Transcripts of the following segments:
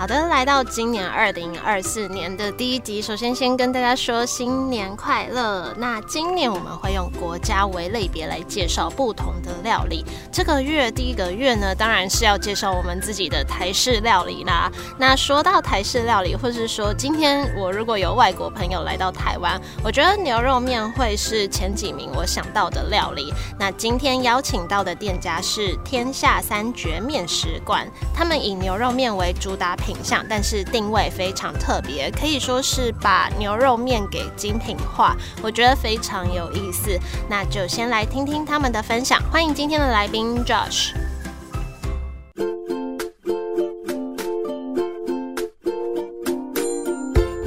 好的，来到今年二零二四年的第一集，首先先跟大家说新年快乐。那今年我们会用国家为类别来介绍不同的料理。这个月第一个月呢，当然是要介绍我们自己的台式料理啦。那说到台式料理，或是说今天我如果有外国朋友来到台湾，我觉得牛肉面会是前几名我想到的料理。那今天邀请到的店家是天下三绝面食馆，他们以牛肉面为主打品。品相，但是定位非常特别，可以说是把牛肉面给精品化，我觉得非常有意思。那就先来听听他们的分享。欢迎今天的来宾 Josh。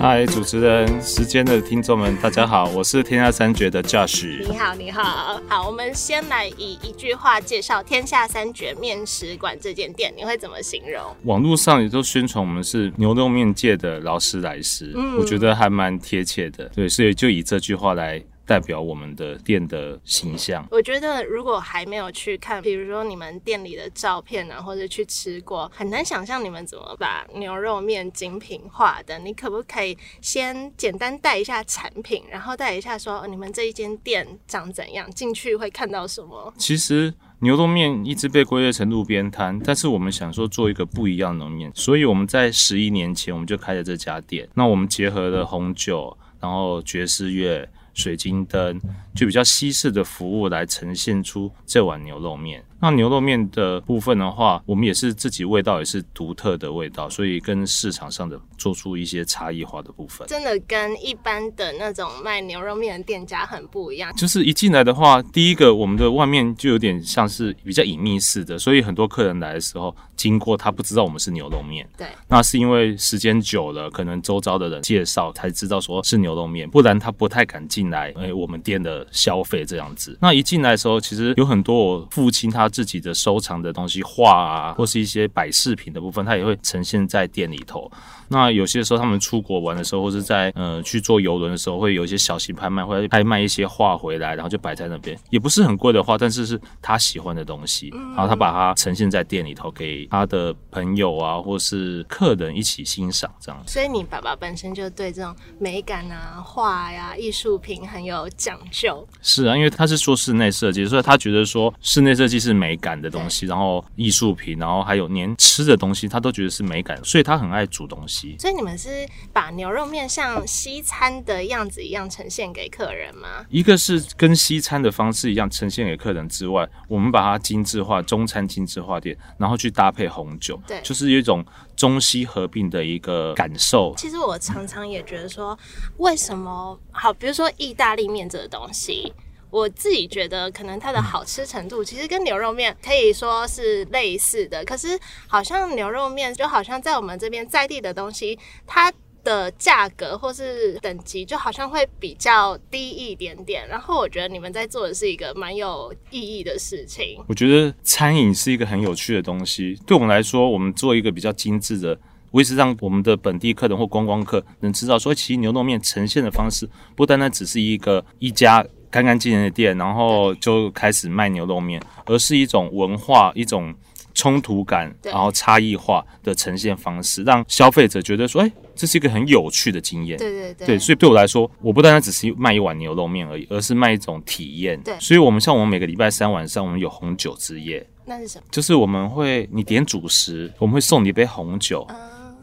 嗨，主持人，时间的听众们，大家好，我是天下三绝的 Josh。你好，你好，好，我们先来以一句话介绍天下三绝面食馆这间店，你会怎么形容？网络上也都宣传我们是牛肉面界的劳斯莱斯，嗯我觉得还蛮贴切的。对，所以就以这句话来。代表我们的店的形象。我觉得如果还没有去看，比如说你们店里的照片啊，或者去吃过，很难想象你们怎么把牛肉面精品化的。你可不可以先简单带一下产品，然后带一下说你们这一间店长怎样，进去会看到什么？其实牛肉面一直被归类成路边摊，但是我们想说做一个不一样的面，所以我们在十一年前我们就开了这家店。那我们结合了红酒，然后爵士乐。水晶灯就比较西式的服务来呈现出这碗牛肉面。那牛肉面的部分的话，我们也是自己味道也是独特的味道，所以跟市场上的做出一些差异化的部分，真的跟一般的那种卖牛肉面的店家很不一样。就是一进来的话，第一个我们的外面就有点像是比较隐秘式的，所以很多客人来的时候经过他不知道我们是牛肉面。对，那是因为时间久了，可能周遭的人介绍才知道说是牛肉面，不然他不太敢进进来。哎，我们店的消费这样子。那一进来的时候，其实有很多我父亲他。自己的收藏的东西，画啊，或是一些摆饰品的部分，他也会呈现在店里头。那有些时候他们出国玩的时候，或者在呃去坐游轮的时候，会有一些小型拍卖，会拍卖一些画回来，然后就摆在那边，也不是很贵的画，但是是他喜欢的东西，然后他把它呈现在店里头，给他的朋友啊，或是客人一起欣赏这样。所以你爸爸本身就对这种美感啊、画呀、艺术品很有讲究。是啊，因为他是做室内设计，所以他觉得说室内设计是美感的东西，然后艺术品，然后还有连吃的东西，他都觉得是美感，所以他很爱煮东西。所以你们是把牛肉面像西餐的样子一样呈现给客人吗？一个是跟西餐的方式一样呈现给客人之外，我们把它精致化，中餐精致化点，然后去搭配红酒，对，就是有一种中西合并的一个感受。其实我常常也觉得说，为什么好？比如说意大利面这个东西。我自己觉得，可能它的好吃程度其实跟牛肉面可以说是类似的。可是，好像牛肉面就好像在我们这边在地的东西，它的价格或是等级就好像会比较低一点点。然后，我觉得你们在做的是一个蛮有意义的事情。我觉得餐饮是一个很有趣的东西。对我们来说，我们做一个比较精致的，为是让我们的本地客人或观光客能知道，说其实牛肉面呈现的方式不单单只是一个一家。干干净净的店，然后就开始卖牛肉面，而是一种文化、一种冲突感，然后差异化的呈现方式，让消费者觉得说，哎，这是一个很有趣的经验。对对对，对，所以对我来说，我不单单只是卖一碗牛肉面而已，而是卖一种体验。对，所以我们像我们每个礼拜三晚上，我们有红酒之夜。那是什么？就是我们会你点主食，我们会送你一杯红酒。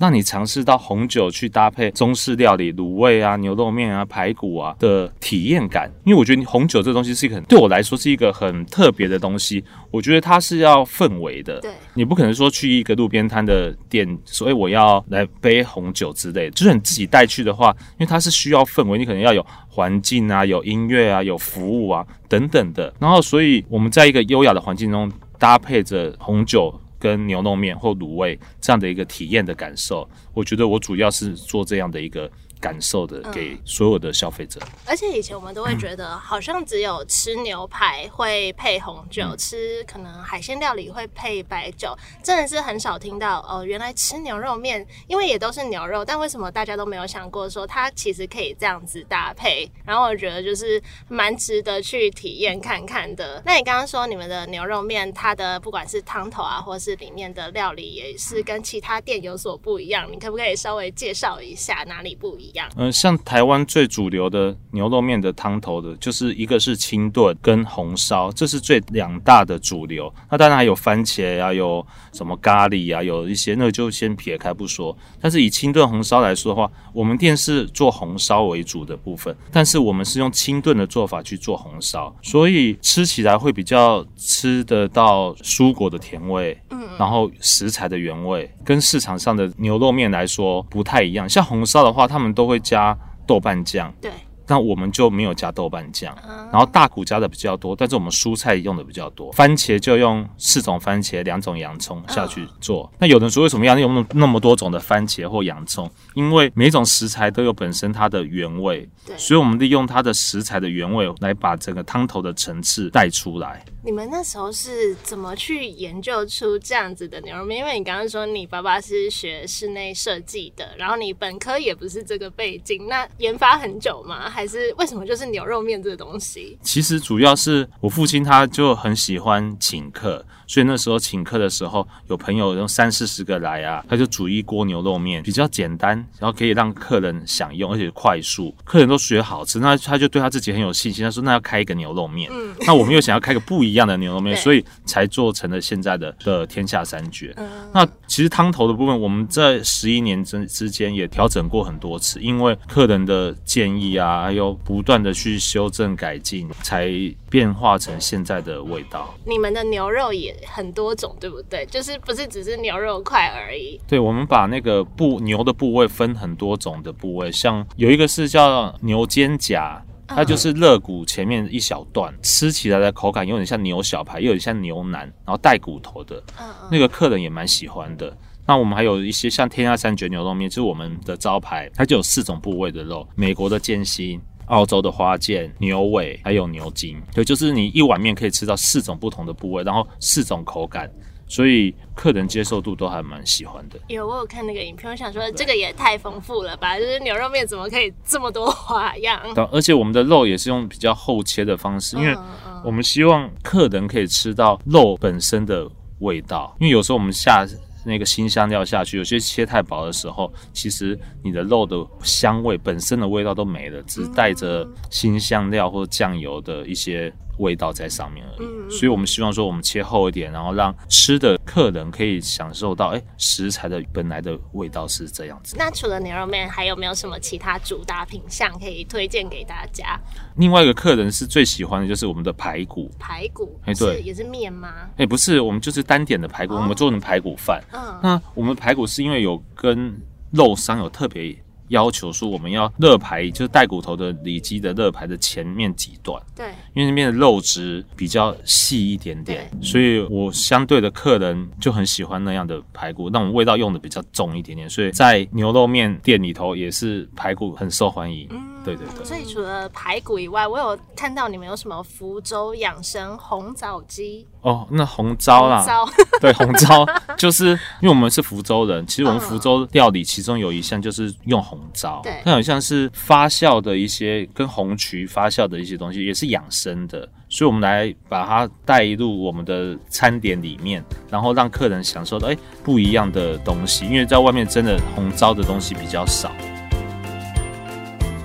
让你尝试到红酒去搭配中式料理、卤味啊、牛肉面啊、排骨啊的体验感，因为我觉得红酒这东西是一个很对我来说是一个很特别的东西。我觉得它是要氛围的，对，你不可能说去一个路边摊的店，所以我要来杯红酒之类的，就是你自己带去的话，因为它是需要氛围，你可能要有环境啊、有音乐啊、有服务啊等等的。然后，所以我们在一个优雅的环境中搭配着红酒。跟牛肉面或卤味这样的一个体验的感受，我觉得我主要是做这样的一个感受的给所有的消费者。而且以前我们都会觉得，好像只有吃牛排会配红酒，吃可能海鲜料理会配白酒，真的是很少听到哦。原来吃牛肉面，因为也都是牛肉，但为什么大家都没有想过说它其实可以这样子搭配？然后我觉得就是蛮值得去体验看看的。那你刚刚说你们的牛肉面，它的不管是汤头啊，或是里面的料理，也是跟其他店有所不一样。你可不可以稍微介绍一下哪里不一样？嗯，像台湾最主流的牛肉面的汤头的，就是一个是清炖跟红烧，这是最两大的主流。那当然还有番茄啊，有什么咖喱啊，有一些那个就先撇开不说。但是以清炖红烧来说的话，我们店是做红烧为主的部分，但是我们是用清炖的做法去做红烧，所以吃起来会比较吃得到蔬果的甜味，嗯，然后食材的原味，跟市场上的牛肉面来说不太一样。像红烧的话，他们都都会加豆瓣酱，对。那我们就没有加豆瓣酱，然后大骨加的比较多，但是我们蔬菜用的比较多，番茄就用四种番茄、两种洋葱下去做。那有人说为什么要用那那么多种的番茄或洋葱？因为每种食材都有本身它的原味，所以我们利用它的食材的原味来把整个汤头的层次带出来。你们那时候是怎么去研究出这样子的牛肉面？因为你刚刚说你爸爸是学室内设计的，然后你本科也不是这个背景，那研发很久吗？还还是为什么就是牛肉面这个东西？其实主要是我父亲他就很喜欢请客，所以那时候请客的时候，有朋友用三四十个来啊，他就煮一锅牛肉面，比较简单，然后可以让客人享用，而且快速，客人都觉得好吃，那他就对他自己很有信心，他说那要开一个牛肉面，嗯，那我们又想要开个不一。一样的牛肉面，所以才做成了现在的的天下三绝。嗯那其实汤头的部分，我们在十一年之之间也调整过很多次，因为客人的建议啊，还有不断的去修正改进，才变化成现在的味道。你们的牛肉也很多种，对不对？就是不是只是牛肉块而已？对，我们把那个部牛的部位分很多种的部位，像有一个是叫牛肩胛。它就是肋骨前面一小段，吃起来的口感有点像牛小排，又有点像牛腩，然后带骨头的，那个客人也蛮喜欢的。那我们还有一些像天下三绝牛肉面，就是我们的招牌，它就有四种部位的肉：美国的剑心、澳洲的花剑、牛尾，还有牛筋。对，就是你一碗面可以吃到四种不同的部位，然后四种口感。所以客人接受度都还蛮喜欢的。有我有看那个影片，我想说这个也太丰富了吧！就是牛肉面怎么可以这么多花样？而且我们的肉也是用比较厚切的方式，因为我们希望客人可以吃到肉本身的味道。因为有时候我们下那个新香料下去，有些切太薄的时候，其实你的肉的香味本身的味道都没了，只带着新香料或酱油的一些。味道在上面而已，所以我们希望说，我们切厚一点，然后让吃的客人可以享受到，哎，食材的本来的味道是这样子。那除了牛肉面，还有没有什么其他主打品相可以推荐给大家？另外一个客人是最喜欢的就是我们的排骨。排骨，哎，对，也是面吗？哎，不是，我们就是单点的排骨，我们做成排骨饭。嗯，那我们排骨是因为有跟肉商有特别。要求说我们要肋排，就是带骨头的里脊的肋排的前面几段，对，因为那边的肉质比较细一点点，所以我相对的客人就很喜欢那样的排骨，那种味道用的比较重一点点，所以在牛肉面店里头也是排骨很受欢迎。嗯，对对对。所以除了排骨以外，我有看到你们有什么福州养生红枣鸡。哦，那红糟啦，对，红糟。就是因为我们是福州人，其实我们福州料理其中有一项就是用红糟，对，它好像是发酵的一些跟红曲发酵的一些东西，也是养生的，所以我们来把它带入我们的餐点里面，然后让客人享受到哎不一样的东西，因为在外面真的红糟的东西比较少。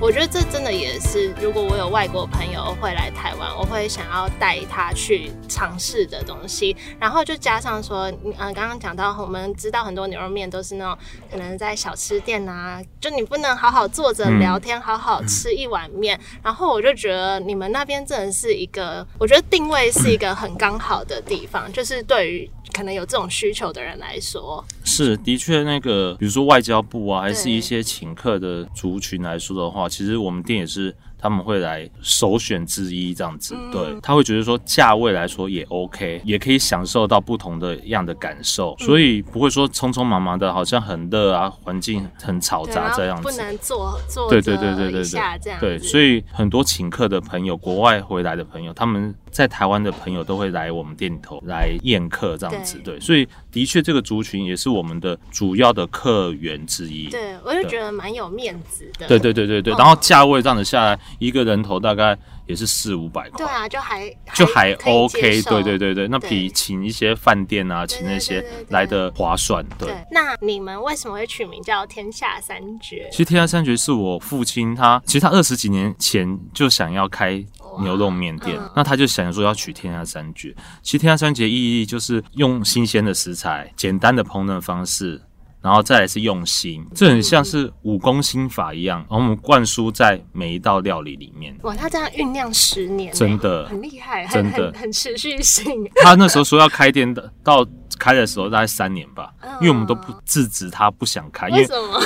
我觉得这真的也是，如果我有外国朋友会来台湾，我会想要带他去尝试的东西。然后就加上说，嗯，刚刚讲到，我们知道很多牛肉面都是那种可能在小吃店啊，就你不能好好坐着聊天，好好吃一碗面。然后我就觉得你们那边真的是一个，我觉得定位是一个很刚好的地方，就是对于。可能有这种需求的人来说，是的确那个，比如说外交部啊，还是一些请客的族群来说的话，其实我们店也是他们会来首选之一这样子。嗯对，他会觉得说价位来说也 OK，也可以享受到不同的样的感受，嗯所以不会说匆匆忙忙的，好像很热啊，环境很嘈杂这样子。不能坐坐对对对对对对所以很多请客的朋友，国外回来的朋友，他们在台湾的朋友都会来我们店里头来宴客这样子。对对，所以的确这个族群也是我们的主要的客源之一。对，我就觉得蛮有面子的。对对对对对，嗯然后价位这样子下来，一个人头大概也是四五百块。对啊，就还就还 OK，受对对对对，那比请一些饭店啊，对请那些来的划算。对，那你们为什么会取名叫天下三绝？其实天下三绝是我父亲他，其实他二十几年前就想要开牛肉面店，嗯那他就想说要取天下三绝。其实天下三绝意义就是用新鲜的食材、简单的烹饪方式。然后再来是用心，这很像是武功心法一样，然后我们灌输在每一道料理里面。哇，他这样酝酿十年欸，真的很厉害，真的很持续性。他那时候说要开店的，到开的时候大概三年吧，因为我们都不制止他不想开，因为为什么？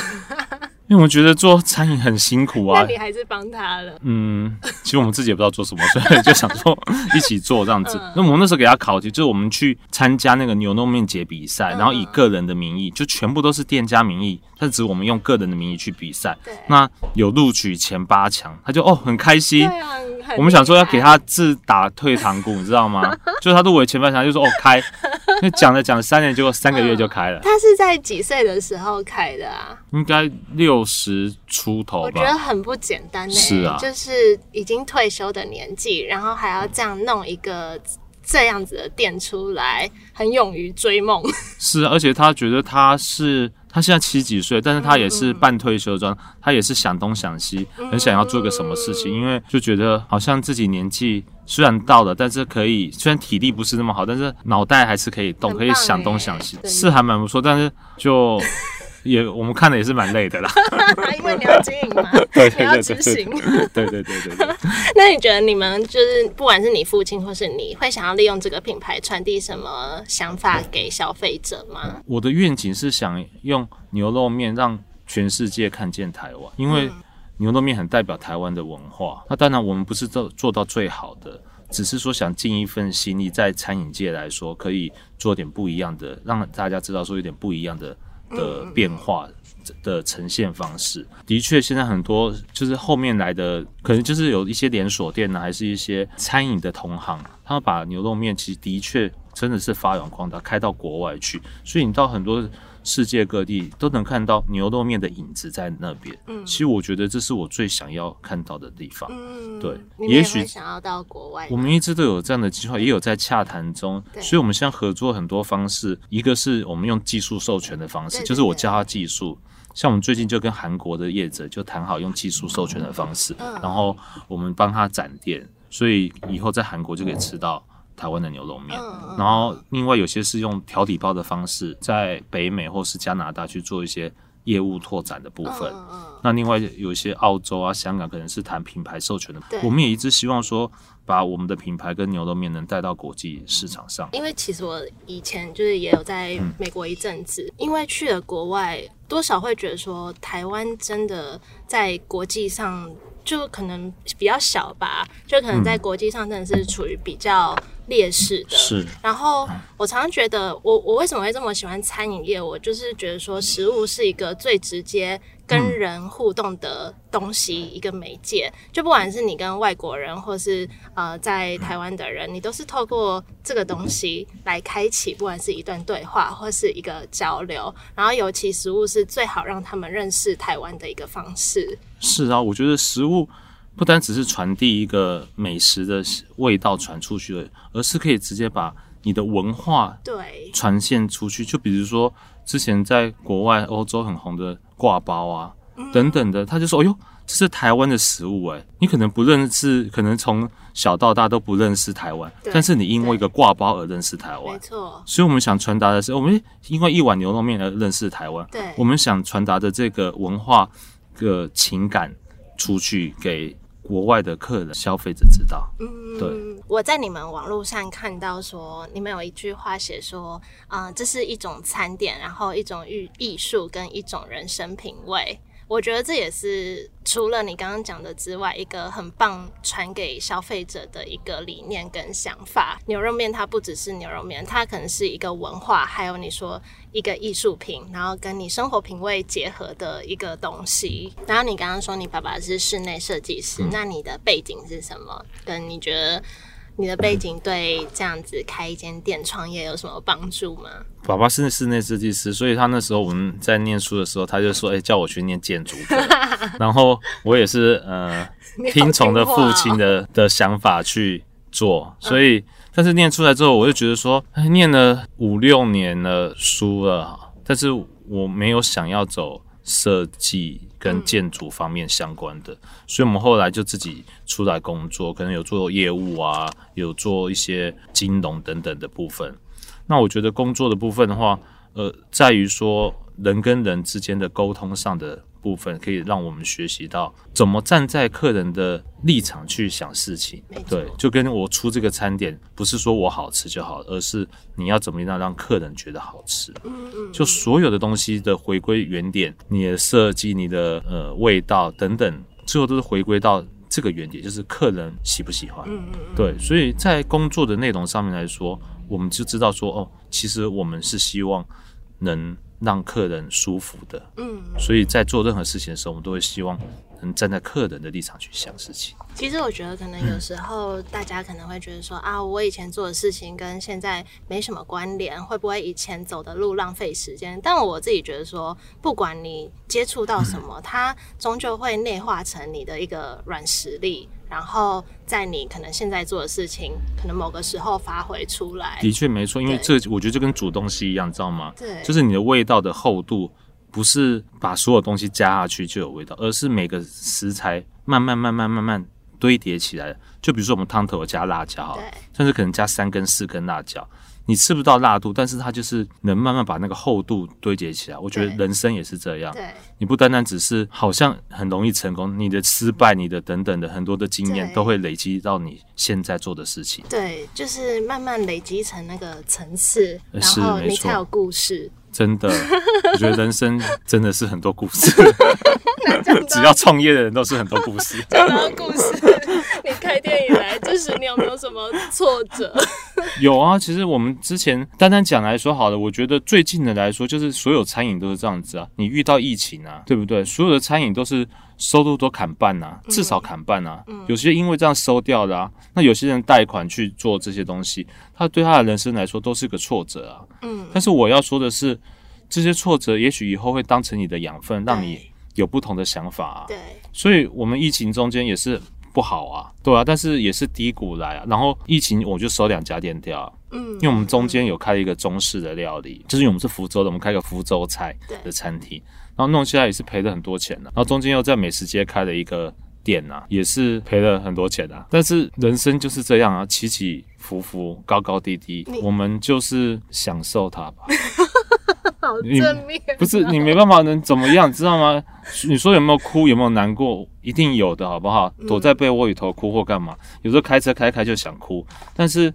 因为我们觉得做餐饮很辛苦啊那。你还是帮他了。嗯，其实我们自己也不知道做什么，所以就想说一起做这样子嗯。那我们那时候给他考题，就是我们去参加那个牛肉面节比赛，嗯然后以个人的名义，就全部都是店家名义，但只我们用个人的名义去比赛。对那有录取前八强，他就哦很开心。对啊，很我们想说要给他自打退堂鼓，你知道吗？就是他入围前半场，就说哦开，那讲了讲了三年，结果三个月就开了，他是在几岁的时候开的啊？应该六十出头吧我觉得。很不简单呢、是啊就是已经退休的年纪，然后还要这样弄一个这样子的店出来，很勇于追梦。是啊，而且他觉得他是他现在七十几岁，但是他也是半退休状，他也是想东想西，很想要做个什么事情，因为就觉得好像自己年纪虽然到了，但是可以虽然体力不是那么好，但是脑袋还是可以动，可以想东欸想西，是还蛮不错，但是就也我们看的也是蛮累的啦。因为你要经营嘛，对你要执行。对对对对对。那你觉得你们就是不管是你父亲或是你会想要利用这个品牌传递什么想法给消费者吗？我的愿景是想用牛肉面让全世界看见台湾，因为牛肉面很代表台湾的文化。那当然，我们不是做做到最好的，只是说想尽一份心力，在餐饮界来说，可以做点不一样的，让大家知道说有点不一样的的变化。的呈现方式，的确，现在很多就是后面来的，可能就是有一些连锁店呢，还是一些餐饮的同行，他们把牛肉面其实的确真的是发扬光大，开到国外去，所以你到很多世界各地都能看到牛肉面的影子在那边。嗯其实我觉得这是我最想要看到的地方。嗯，对也也许想要到国外。我们一直都有这样的计划，也有在洽谈中，对所以我们现在合作很多方式，一个是我们用技术授权的方式，就是我教他技术。像我们最近就跟韩国的业者就谈好用技术授权的方式，嗯然后我们帮他展店，所以以后在韩国就可以吃到台湾的牛肉面。然后另外有些是用调底包的方式，在北美或是加拿大去做一些业务拓展的部分。那另外有一些澳洲啊、香港可能是谈品牌授权的对，我们也一直希望说，把我们的品牌跟牛肉面能带到国际市场上。因为其实我以前就是也有在美国一阵子，因为去了国外，多少会觉得说台湾真的在国际上就可能比较小吧，就可能在国际上真的是处于比较劣势的。是，然后我常常觉得我，我为什么会这么喜欢餐饮业？我就是觉得说，食物是一个最直接跟人互动的东西，一个媒介。就不管是你跟外国人，或是呃在台湾的人，你都是透过这个东西来开启，不管是一段对话或是一个交流。然后尤其食物是最好让他们认识台湾的一个方式。是啊，我觉得食物不单只是传递一个美食的味道传出去而已，而是可以直接把你的文化对，传现出去。就比如说之前在国外欧洲很红的挂包啊嗯等等的，他就说：“哎呦，这是台湾的食物哎、你可能不认识，可能从小到大都不认识台湾，但是你因为一个挂包而认识台湾没湾。”错，所以，我们想传达的是，我们因为一碗牛肉面而认识台湾。对我们想传达的这个文化的情感出去给国外的客人、消费者知道。嗯对嗯，我在你们网络上看到说，你们有一句话写说，啊、这是一种餐点，然后一种艺艺术跟一种人生品味。我觉得这也是除了你刚刚讲的之外，一个很棒传给消费者的一个理念跟想法。牛肉面它不只是牛肉面，它可能是一个文化，还有你说一个艺术品，然后跟你生活品味结合的一个东西。然后你刚刚说你爸爸是室内设计师，那你的背景是什么？跟你觉得？你的背景对这样子开一间店创业有什么帮助吗？爸爸是室内设计师，所以他那时候我们在念书的时候，他就说：“哎，叫我去念建筑。”然后我也是呃 听从着父亲的的想法去做。所以，但是念出来之后，我就觉得说，哎，念了五六年的书了，但是我没有想要走。设计跟建筑方面相关的，所以我们后来就自己出来工作，可能有做业务啊，有做一些金融等等的部分。那我觉得工作的部分的话，呃，在于说人跟人之间的沟通上的。部分可以让我们学习到怎么站在客人的立场去想事情。对，就跟我出这个餐点，不是说我好吃就好，而是你要怎么样让客人觉得好吃。嗯嗯。就所有的东西的回归原点，你的设计、你的呃味道等等，最后都是回归到这个原点，就是客人喜不喜欢。嗯嗯。对，所以在工作的内容上面来说，我们就知道说，哦，其实我们是希望能。让客人舒服的，嗯，所以在做任何事情的时候，我们都会希望能站在客人的立场去想事情。其实我觉得，可能有时候大家可能会觉得说啊，我以前做的事情跟现在没什么关联，会不会以前走的路浪费时间？但我自己觉得说，不管你接触到什么，它终究会内化成你的一个软实力。然后在你可能现在做的事情，可能某个时候发挥出来。的确没错，因为这我觉得就跟煮东西一样，知道吗？对，就是你的味道的厚度，不是把所有东西加下去就有味道，而是每个食材慢慢慢慢慢慢堆叠起来。就比如说我们汤头加辣椒，甚至可能加三根四根辣椒。你吃不到辣度，但是它就是能慢慢把那个厚度堆叠起来。我觉得人生也是这样，对，你不单单只是好像很容易成功，你的失败、你的等等的很多的经验都会累积到你现在做的事情。对，就是慢慢累积成那个层次，然后你才有故事。真的，我觉得人生真的是很多故事。只要创业的人都是很多故事。讲到故事，你开店以来，就是你有没有什么挫折？有啊，其实我们之前单单讲来说好了，我觉得最近的来说，就是所有餐饮都是这样子啊。你遇到疫情啊，对不对？所有的餐饮都是收入都砍半啊，至少砍半啊。有些因为这样收掉的啊，那有些人贷款去做这些东西，他对他的人生来说都是个挫折啊。嗯。但是我要说的是，这些挫折也许以后会当成你的养分，让你有不同的想法啊。对。所以我们疫情中间也是。不好啊，对啊，但是也是低谷来啊。然后疫情我就收两家店掉，嗯，因为我们中间有开了一个中式的料理，就是我们是福州的，我们开个福州菜的餐厅，然后弄下来也是赔了很多钱的。然后中间又在美食街开了一个店呐，也是赔了很多钱啊。但是人生就是这样啊，起起伏伏，高高低低，我们就是享受它吧。好正面，不是你没办法能怎么样，知道吗？你说有没有哭，有没有难过，一定有的，好不好？躲在被窝里头哭或干嘛？有时候开车开开就想哭，但是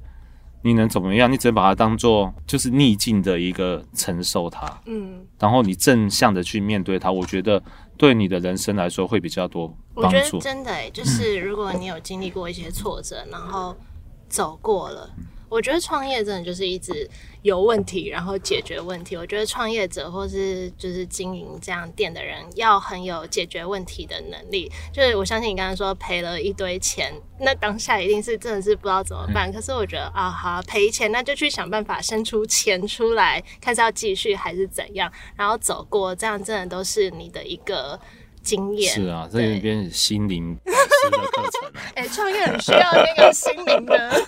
你能怎么样？你只能把它当做就是逆境的一个承受它，嗯，然后你正向的去面对它。我觉得对你的人生来说会比较多帮助。真的，就是如果你有经历过一些挫折，然后走过了。我觉得创业真的就是一直有问题，然后解决问题。我觉得创业者或是就是经营这样店的人，要很有解决问题的能力。就是我相信你刚才说赔了一堆钱，那当下一定是真的是不知道怎么办。可是我觉得啊，好赔钱，那就去想办法生出钱出来，看是要继续还是怎样，然后走过，这样真的都是你的一个。经验是啊，这里边心灵 师的课程。哎，创业很需要那个心灵的，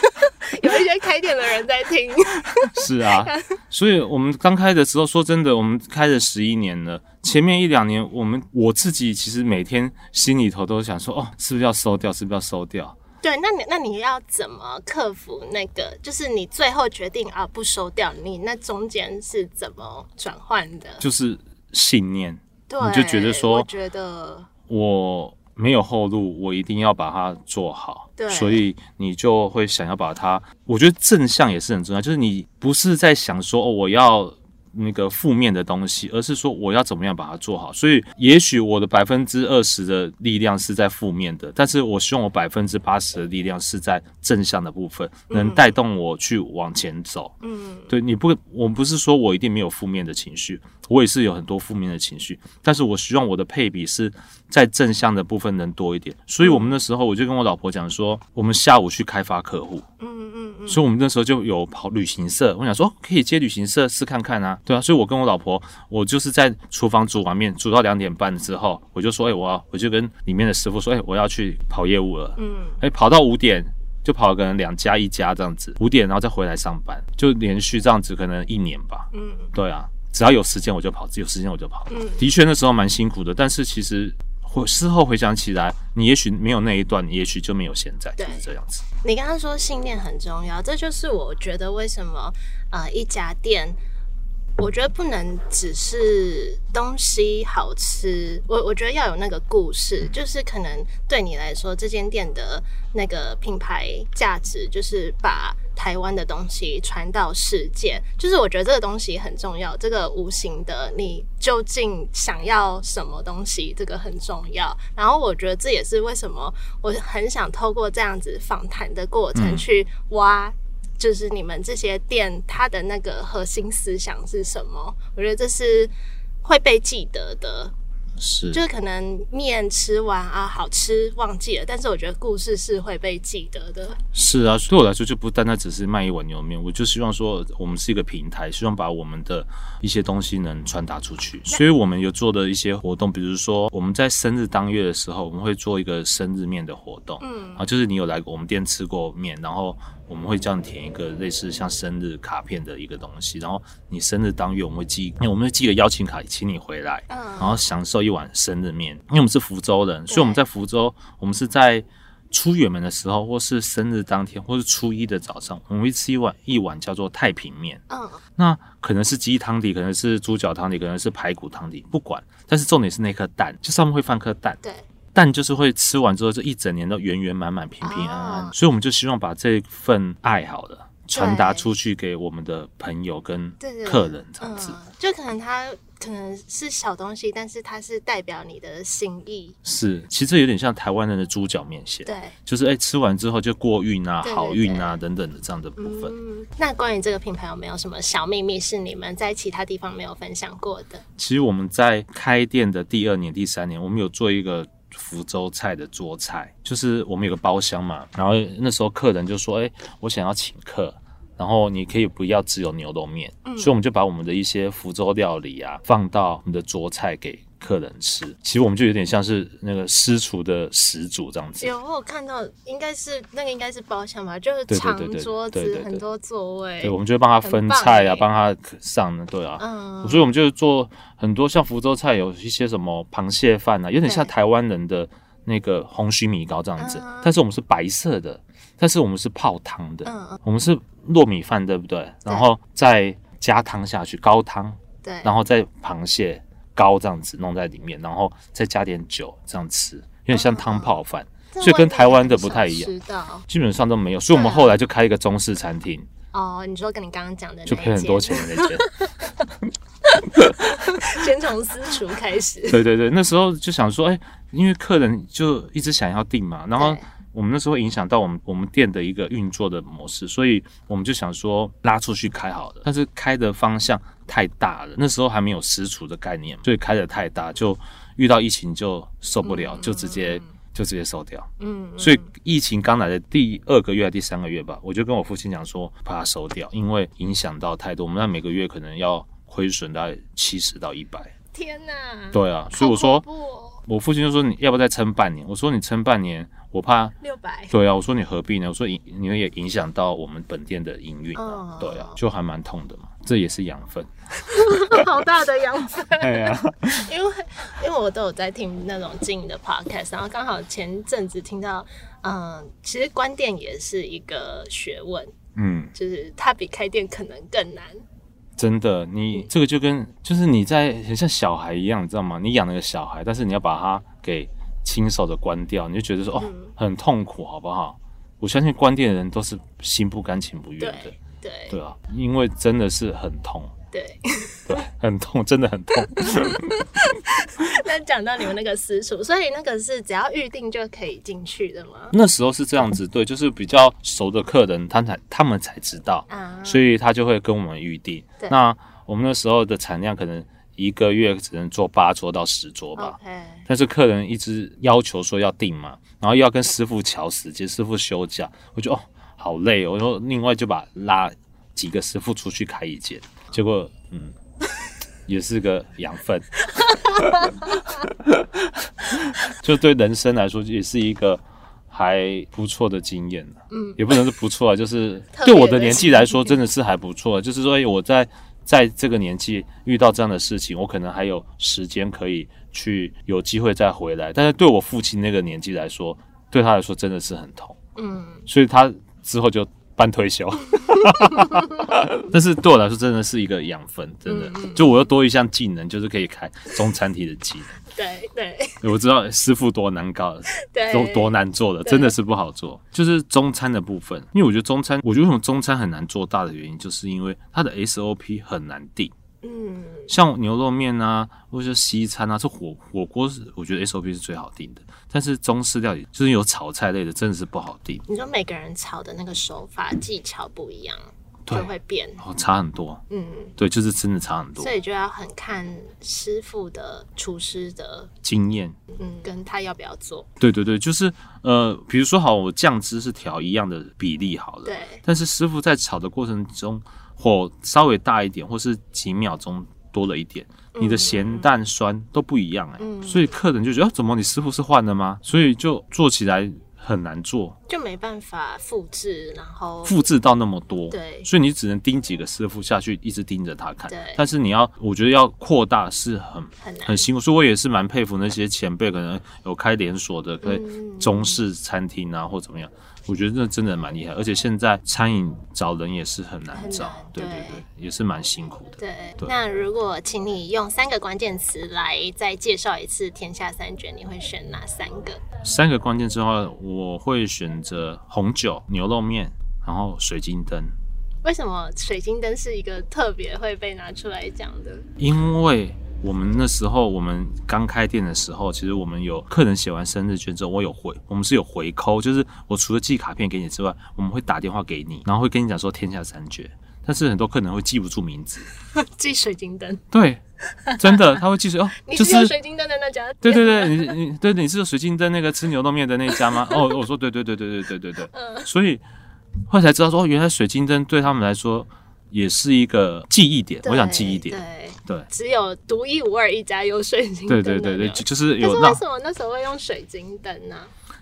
有一些开店的人在听。是啊，所以我们刚开的时候，说真的，我们开了十一年了。前面一两年，我们我自己其实每天心里头都想说，哦，是不是要收掉？是不是要收掉？对，那你那你要怎么克服那个？就是你最后决定啊，不收掉，你那中间是怎么转换的？就是信念。你就觉得说，我觉得我没有后路，我一定要把它做好。对，所以你就会想要把它。我觉得正向也是很重要，就是你不是在想说哦，我要那个负面的东西，而是说我要怎么样把它做好。所以，也许我的百分之二十的力量是在负面的，但是我希望我百分之八十的力量是在正向的部分，能带动我去往前走。嗯，对，你不，我不是说我一定没有负面的情绪，我也是有很多负面的情绪，但是我希望我的配比是在正向的部分能多一点。所以我们那时候我就跟我老婆讲说，我们下午去开发客户。嗯嗯嗯，所以我们那时候就有跑旅行社，我想说可以接旅行社试看看啊，对啊，所以我跟我老婆，我就是在厨房煮完面，煮到两点半之后，我就说，哎，我要，我就跟里面的师傅说，哎，我要去跑业务了，嗯，哎，跑到五点就跑可能两家一家这样子，五点然后再回来上班，就连续这样子可能一年吧，嗯，对啊，只要有时间我就跑，有时间我就跑，嗯，的确那时候蛮辛苦的，但是其实。我事后回想起来，你也许没有那一段，你也许就没有现在，就是这样子。你刚刚说信念很重要，这就是我觉得为什么呃一家店。我觉得不能只是东西好吃，我我觉得要有那个故事，就是可能对你来说，这间店的那个品牌价值，就是把台湾的东西传到世界，就是我觉得这个东西很重要，这个无形的，你究竟想要什么东西，这个很重要。然后我觉得这也是为什么我很想透过这样子访谈的过程去挖。就是你们这些店，它的那个核心思想是什么？我觉得这是会被记得的。是，就是可能面吃完啊，好吃忘记了，但是我觉得故事是会被记得的。是啊，对我来说就不单单只是卖一碗牛肉面，我就希望说我们是一个平台，希望把我们的一些东西能传达出去。所以我们有做的一些活动，比如说我们在生日当月的时候，我们会做一个生日面的活动。嗯，啊，就是你有来过我们店吃过面，然后。我们会叫你填一个类似像生日卡片的一个东西，然后你生日当月我们会寄，我们会寄个邀请卡，请你回来，嗯然后享受一碗生日面。因为我们是福州人，所以我们在福州，我们是在出远门的时候，或是生日当天，或是初一的早上，我们会吃一碗一碗叫做太平面。嗯，那可能是鸡汤底，可能是猪脚汤底，可能是排骨汤底，不管。但是重点是那颗蛋，就上面会放颗蛋。对。蛋就是会吃完之后，这一整年都圆圆满满、平平安安，所以我们就希望把这份爱好的传达出去给我们的朋友跟客人，这样子。就可能它可能是小东西，但是它是代表你的心意。是，其实这有点像台湾人的猪脚面线，对，就是哎吃完之后就过运啊、好运啊等等的这样的部分。那关于这个品牌有没有什么小秘密是你们在其他地方没有分享过的？其实我们在开店的第二年、第三年，我们有做一个。福州菜的桌菜，就是我们有个包厢嘛，然后那时候客人就说：“哎，我想要请客，然后你可以不要只有牛肉面。”所以我们就把我们的一些福州料理啊放到我们的桌菜给。客人吃，其实我们就有点像是那个私厨的始祖这样子。有我有看到，应该是那个应该是包厢吧，就是长桌子，很多座位。对，我们就会帮他分菜啊，帮他上呢，对啊。嗯。所以我们就做很多像福州菜，有一些什么螃蟹饭啊，有点像台湾人的那个红须米糕这样子，但是我们是白色的，但是我们是泡汤的，嗯我们是糯米饭，对不对？然后再加汤下去，高汤。对。然后再螃蟹。膏这样子弄在里面，然后再加点酒，这样吃，有点像汤泡饭，所以跟台湾的不太一样。基本上都没有，所以我们后来就开一个中式餐厅。哦，你说跟你刚刚讲的，就赔很多钱的那间。先从私厨开始。对对对，那时候就想说，哎，因为客人就一直想要订嘛，然后。我们那时候影响到我们我们店的一个运作的模式，所以我们就想说拉出去开好了，但是开的方向太大了，那时候还没有实处的概念，所以开的太大，就遇到疫情就受不了，就直接就直接收掉。嗯，所以疫情刚来的第二个月、第三个月吧，我就跟我父亲讲说，把它收掉，因为影响到太多，我们那每个月可能要亏损大概七十到一百。天哪！对啊，所以我说，我父亲就说你要不要再撑半年？我说你撑半年。我怕六百，对啊，我说你何必呢？我说影，你们也影响到我们本店的营运啊，对啊，就还蛮痛的嘛，这也是养分，好大的养分，对啊，因为因为我都有在听那种经营的 podcast，然后刚好前阵子听到，嗯，其实关店也是一个学问，嗯，就是它比开店可能更难，真的，你这个就跟就是你在很像小孩一样，你知道吗？你养了个小孩，但是你要把它给。亲手的关掉，你就觉得说哦，很痛苦，好不好？我相信关店的人都是心不甘情不愿的，对对啊，因为真的是很痛。对，对，很痛，真的很痛。那讲到你们那个私厨，所以那个是只要预定就可以进去的吗？那时候是这样子，对，就是比较熟的客人，他才他们才知道，啊，所以他就会跟我们预定。那我们那时候的产量可能一个月只能做八桌到十桌吧。但是客人一直要求说要订嘛，然后又要跟师傅调时间，师傅休假，我就哦好累哦，我说另外就把拉几个师傅出去开一间，结果嗯也是个养分，就对人生来说也是一个还不错的经验嗯，也不能是不错啊，就是对我的年纪来说真的是还不错，就是说哎我在。在这个年纪遇到这样的事情，我可能还有时间可以去有机会再回来。但是对我父亲那个年纪来说，对他来说真的是很痛，嗯，所以他之后就办退休。但是对我来说，真的是一个养分，真的，就我又多一项技能，就是可以开中餐厅的技能。对对我知道师傅多难搞，对，多多难做的，真的是不好做。就是中餐的部分，因为我觉得中餐，我觉得为什么中餐很难做大的原因，就是因为它的 SOP 很难定。嗯，像牛肉面啊，或者是西餐啊，这火火锅是我觉得 SOP 是最好定的。但是中式料理就是有炒菜类的，真的是不好定，你说每个人炒的那个手法技巧不一样，对就会变，哦，差很多。嗯，对，就是真的差很多所。以就要很看师傅的厨师的，经验，嗯，跟他要不要做，对对对，就是呃，比如说好，我酱汁是调一样的比例好了，对，但是师傅在炒的过程中，火稍微大一点，或是几秒钟多了一点，你的咸淡酸都不一样哎、嗯。所以客人就觉得、啊、怎么你师傅是换的吗？所以就做起来很难做，就没办法复制，然后复制到那么多，对。所以你只能盯几个师傅下去，一直盯着他看。对。但是你要，我觉得要扩大是很很很辛苦，所以我也是蛮佩服那些前辈，可能有开连锁的，可以嗯。中式餐厅啊，或怎么样。我觉得那真的蛮厉害，而且现在餐饮找人也是很难找，对对对对，也是蛮辛苦的。对，对那如果请你用三个关键词来再介绍一次天下三绝，你会选哪三个？三个关键词的话，我会选择红酒、牛肉面，然后水晶灯，为什么水晶灯是一个特别会被拿出来讲的？因为我们那时候我们刚开店的时候，其实我们有客人写完生日券之后，我有回，我们是有回扣，就是我除了寄卡片给你之外，我们会打电话给你，然后会跟你讲说天下三绝。但是很多客人会记不住名字，记水晶灯，对，真的 他会记住哦，你就是有水晶灯的那家？对对对，你你对你是水晶灯那个吃牛肉面的那家吗？哦，我说对对对对对对对对，所以后来才知道说，哦，原来水晶灯对他们来说也是一个记忆点，我想记忆点，对，对只有独一无二一家有水晶灯。对对对对，就就是有是为什么那时候会用水晶灯呢？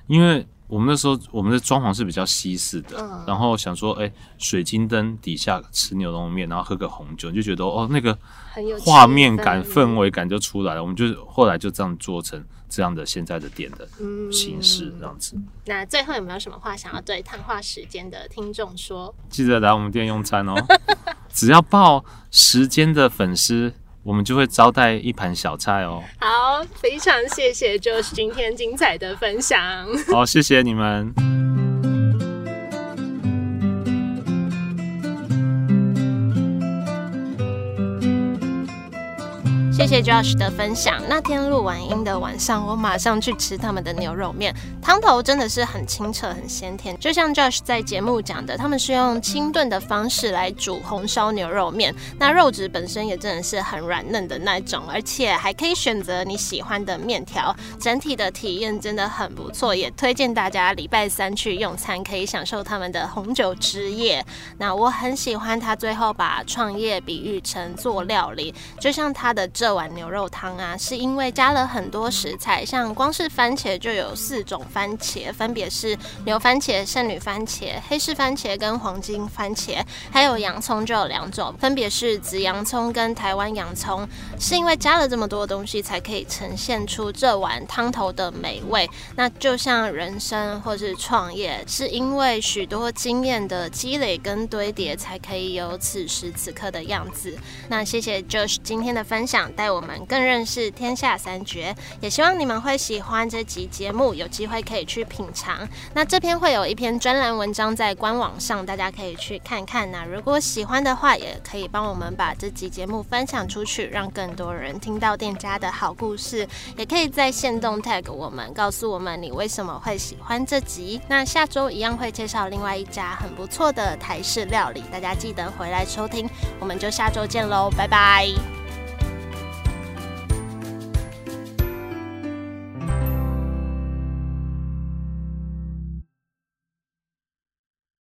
因为我们那时候我们的装潢是比较西式的，嗯然后想说，哎，水晶灯底下吃牛肉面，然后喝个红酒，就觉得哦，那个很有画面感、氛围感就出来了。我们就后来就这样做成这样的现在的店的嗯形式，这样子。那最后有没有什么话想要对探话时间的听众说？记得来我们店用餐哦，只要报时间的粉丝，我们就会招待一盘小菜哦。好，非常谢谢 Josh 今天精彩的分享。好，谢谢你们。谢 Josh 的分享。那天录完音的晚上，我马上去吃他们的牛肉面，汤头真的是很清澈、很鲜甜。就像 Josh 在节目讲的，他们是用清炖的方式来煮红烧牛肉面，那肉质本身也真的是很软嫩的那种，而且还可以选择你喜欢的面条，整体的体验真的很不错。也推荐大家礼拜三去用餐，可以享受他们的红酒之夜。那我很喜欢他最后把创业比喻成做料理，就像他的这碗牛肉汤啊，是因为加了很多食材，像光是番茄就有四种番茄，分别是牛番茄、圣女番茄、黑市番茄跟黄金番茄，还有洋葱就有两种，分别是紫洋葱跟台湾洋葱。是因为加了这么多东西，才可以呈现出这碗汤头的美味。那就像人生或是创业，是因为许多经验的积累跟堆叠，才可以有此时此刻的样子。那谢谢 Josh 今天的分享，带我们更认识天下三绝。也希望你们会喜欢这集节目，有机会可以去品尝。那这篇会有一篇专栏文章在官网上，大家可以去看看。那如果喜欢的话，也可以帮我们把这集节目分享出去，让更多人听到店家的好故事。也可以在线动 tag 我们，告诉我们你为什么会喜欢这集。那下周一样会介绍另外一家很不错的台式料理，大家记得回来收听。我们就下周见喽，拜拜。